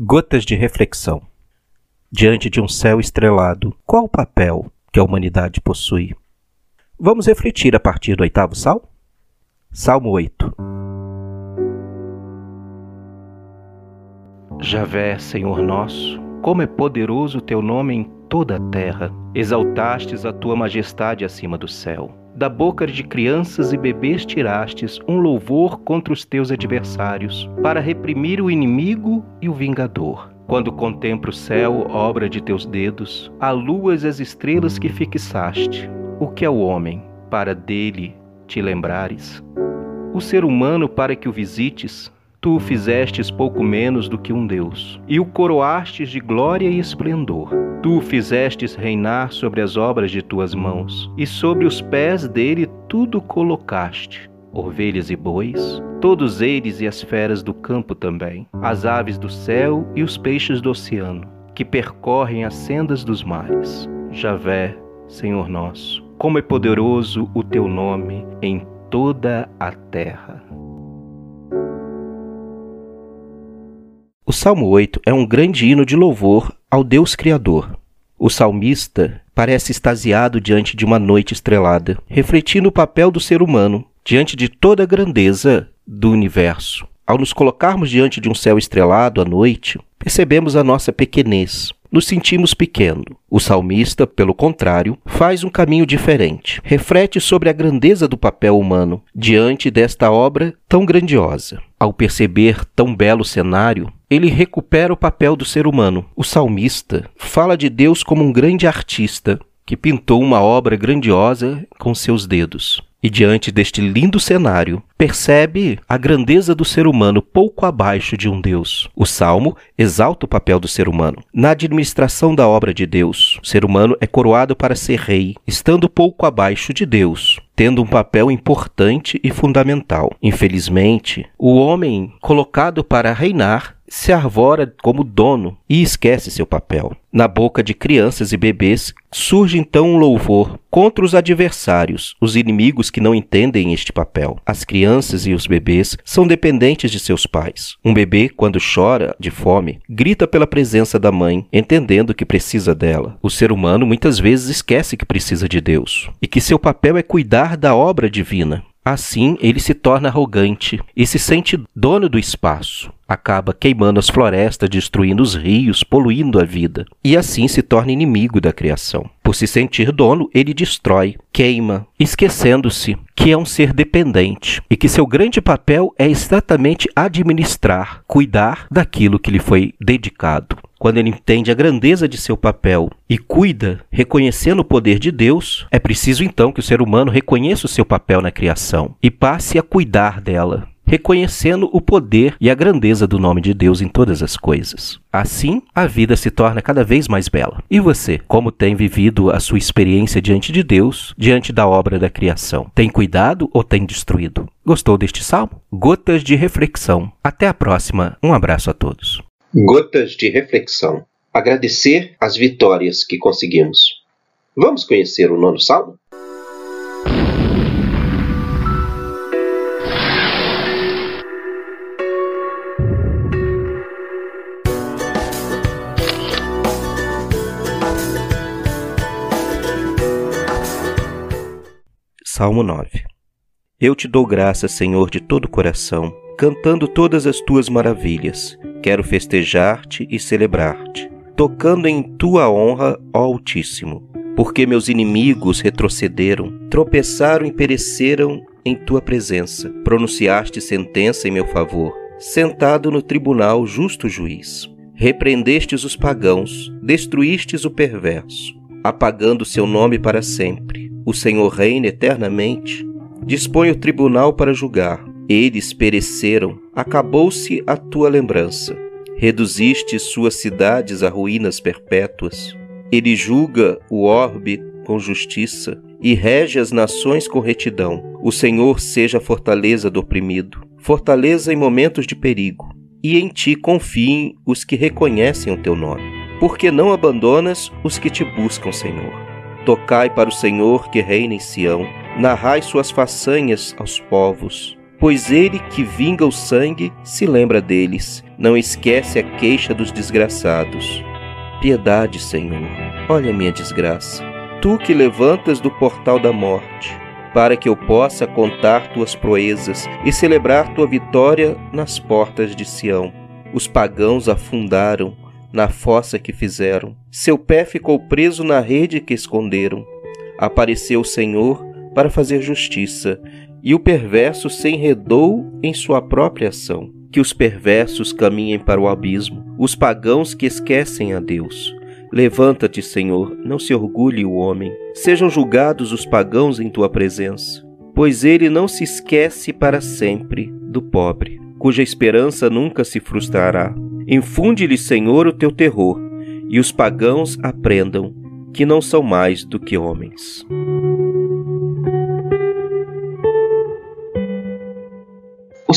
Gotas de reflexão. Diante de um céu estrelado, qual o papel que a humanidade possui? Vamos refletir a partir do oitavo salmo? Salmo 8. Javé, Senhor nosso, como é poderoso o teu nome em toda a terra. Exaltastes a tua majestade acima do céu. Da boca de crianças e bebês tirastes um louvor contra os teus adversários, para reprimir o inimigo e o vingador. Quando contemplo o céu, obra de teus dedos, a lua e as estrelas que fixaste, o que é o homem, para dele te lembrares? O ser humano, para que o visites, tu o fizestes pouco menos do que um Deus, e o coroastes de glória e esplendor. Tu o fizestes reinar sobre as obras de tuas mãos, e sobre os pés dele tudo colocaste. Ovelhas e bois, todos eles e as feras do campo também, as aves do céu e os peixes do oceano, que percorrem as sendas dos mares. Javé, Senhor nosso, como é poderoso o teu nome em toda a terra. O Salmo 8 é um grande hino de louvor ao Deus Criador. O salmista parece extasiado diante de uma noite estrelada, refletindo o papel do ser humano diante de toda a grandeza do universo. Ao nos colocarmos diante de um céu estrelado à noite, percebemos a nossa pequenez, nos sentimos pequeno. O salmista, pelo contrário, faz um caminho diferente. Reflete sobre a grandeza do papel humano diante desta obra tão grandiosa. Ao perceber tão belo cenário, ele recupera o papel do ser humano. O salmista fala de Deus como um grande artista que pintou uma obra grandiosa com seus dedos e diante deste lindo cenário, percebe a grandeza do ser humano pouco abaixo de um Deus. O Salmo exalta o papel do ser humano. Na administração da obra de Deus, o ser humano é coroado para ser rei, estando pouco abaixo de Deus, tendo um papel importante e fundamental. Infelizmente, o homem colocado para reinar se arvora como dono e esquece seu papel. Na boca de crianças e bebês surge então um louvor contra os adversários, os inimigos que não entendem este papel. As crianças e os bebês são dependentes de seus pais. Um bebê, quando chora de fome, grita pela presença da mãe, entendendo que precisa dela. O ser humano muitas vezes esquece que precisa de Deus e que seu papel é cuidar da obra divina. Assim, ele se torna arrogante e se sente dono do espaço. Acaba queimando as florestas, destruindo os rios, poluindo a vida. E assim se torna inimigo da criação. Por se sentir dono, ele destrói, queima, esquecendo-se que é um ser dependente e que seu grande papel é exatamente administrar, cuidar daquilo que lhe foi dedicado. Quando ele entende a grandeza de seu papel e cuida, reconhecendo o poder de Deus, é preciso então que o ser humano reconheça o seu papel na criação e passe a cuidar dela, reconhecendo o poder e a grandeza do nome de Deus em todas as coisas. Assim, a vida se torna cada vez mais bela. E você, como tem vivido a sua experiência diante de Deus, diante da obra da criação? Tem cuidado ou tem destruído? Gostou deste salmo? Gotas de reflexão. Até a próxima. Um abraço a todos. Gotas de reflexão. Agradecer as vitórias que conseguimos. Vamos conhecer o nono salmo? Salmo 9 Eu te dou graça, Senhor, de todo o coração, cantando todas as tuas maravilhas. Quero festejar-te e celebrar-te, tocando em tua honra, ó Altíssimo. Porque meus inimigos retrocederam, tropeçaram e pereceram em tua presença. Pronunciaste sentença em meu favor, sentado no tribunal justo juiz. Repreendestes os pagãos, destruístes o perverso, apagando seu nome para sempre o Senhor reina eternamente. Dispõe o tribunal para julgar. Eles pereceram, acabou-se a tua lembrança. Reduziste suas cidades a ruínas perpétuas. Ele julga o orbe com justiça e rege as nações com retidão. O Senhor seja a fortaleza do oprimido, fortaleza em momentos de perigo. E em ti confiem os que reconhecem o teu nome. Porque não abandonas os que te buscam, Senhor. Tocai para o Senhor que reina em Sião, narrai suas façanhas aos povos. Pois ele que vinga o sangue se lembra deles, não esquece a queixa dos desgraçados. Piedade, Senhor, olha minha desgraça. Tu que levantas do portal da morte, para que eu possa contar tuas proezas e celebrar tua vitória nas portas de Sião. Os pagãos afundaram na fossa que fizeram, seu pé ficou preso na rede que esconderam. Apareceu o Senhor para fazer justiça, e o perverso se enredou em sua própria ação. Que os perversos caminhem para o abismo, os pagãos que esquecem a Deus. Levanta-te, Senhor, não se orgulhe o homem. Sejam julgados os pagãos em tua presença, pois ele não se esquece para sempre do pobre, cuja esperança nunca se frustrará. Infunde-lhe, Senhor, o teu terror, e os pagãos aprendam que não são mais do que homens.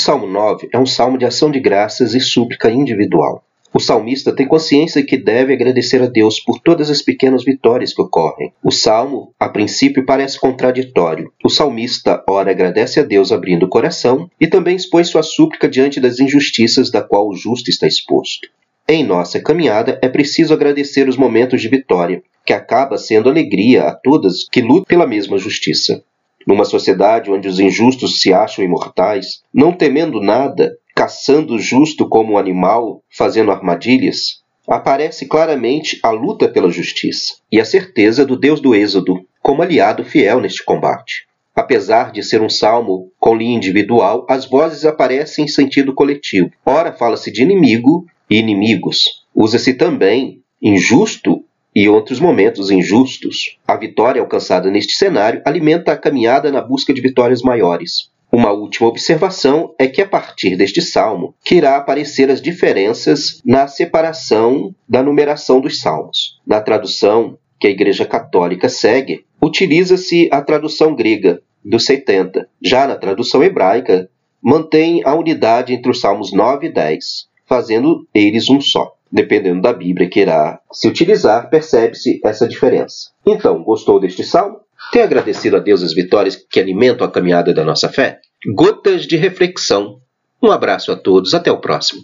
Salmo 9 é um salmo de ação de graças e súplica individual. O salmista tem consciência que deve agradecer a Deus por todas as pequenas vitórias que ocorrem. O salmo, a princípio, parece contraditório. O salmista, ora, agradece a Deus abrindo o coração e também expõe sua súplica diante das injustiças da qual o justo está exposto. Em nossa caminhada é preciso agradecer os momentos de vitória, que acaba sendo alegria a todas que lutam pela mesma justiça. Numa sociedade onde os injustos se acham imortais, não temendo nada, caçando o justo como um animal, fazendo armadilhas, aparece claramente a luta pela justiça e a certeza do Deus do Êxodo como aliado fiel neste combate. Apesar de ser um salmo com linha individual, as vozes aparecem em sentido coletivo. Ora, fala-se de inimigo e inimigos. Usa-se também injusto e outros momentos injustos. A vitória alcançada neste cenário alimenta a caminhada na busca de vitórias maiores. Uma última observação é que a partir deste salmo que irá aparecer as diferenças na separação da numeração dos salmos. Na tradução que a Igreja Católica segue, utiliza-se a tradução grega dos 70. Já na tradução hebraica, mantém a unidade entre os salmos 9 e 10, fazendo eles um só. Dependendo da Bíblia que irá se utilizar, percebe-se essa diferença. Então, gostou deste salmo? Tem agradecido a Deus as vitórias que alimentam a caminhada da nossa fé? Gotas de reflexão. Um abraço a todos, até o próximo.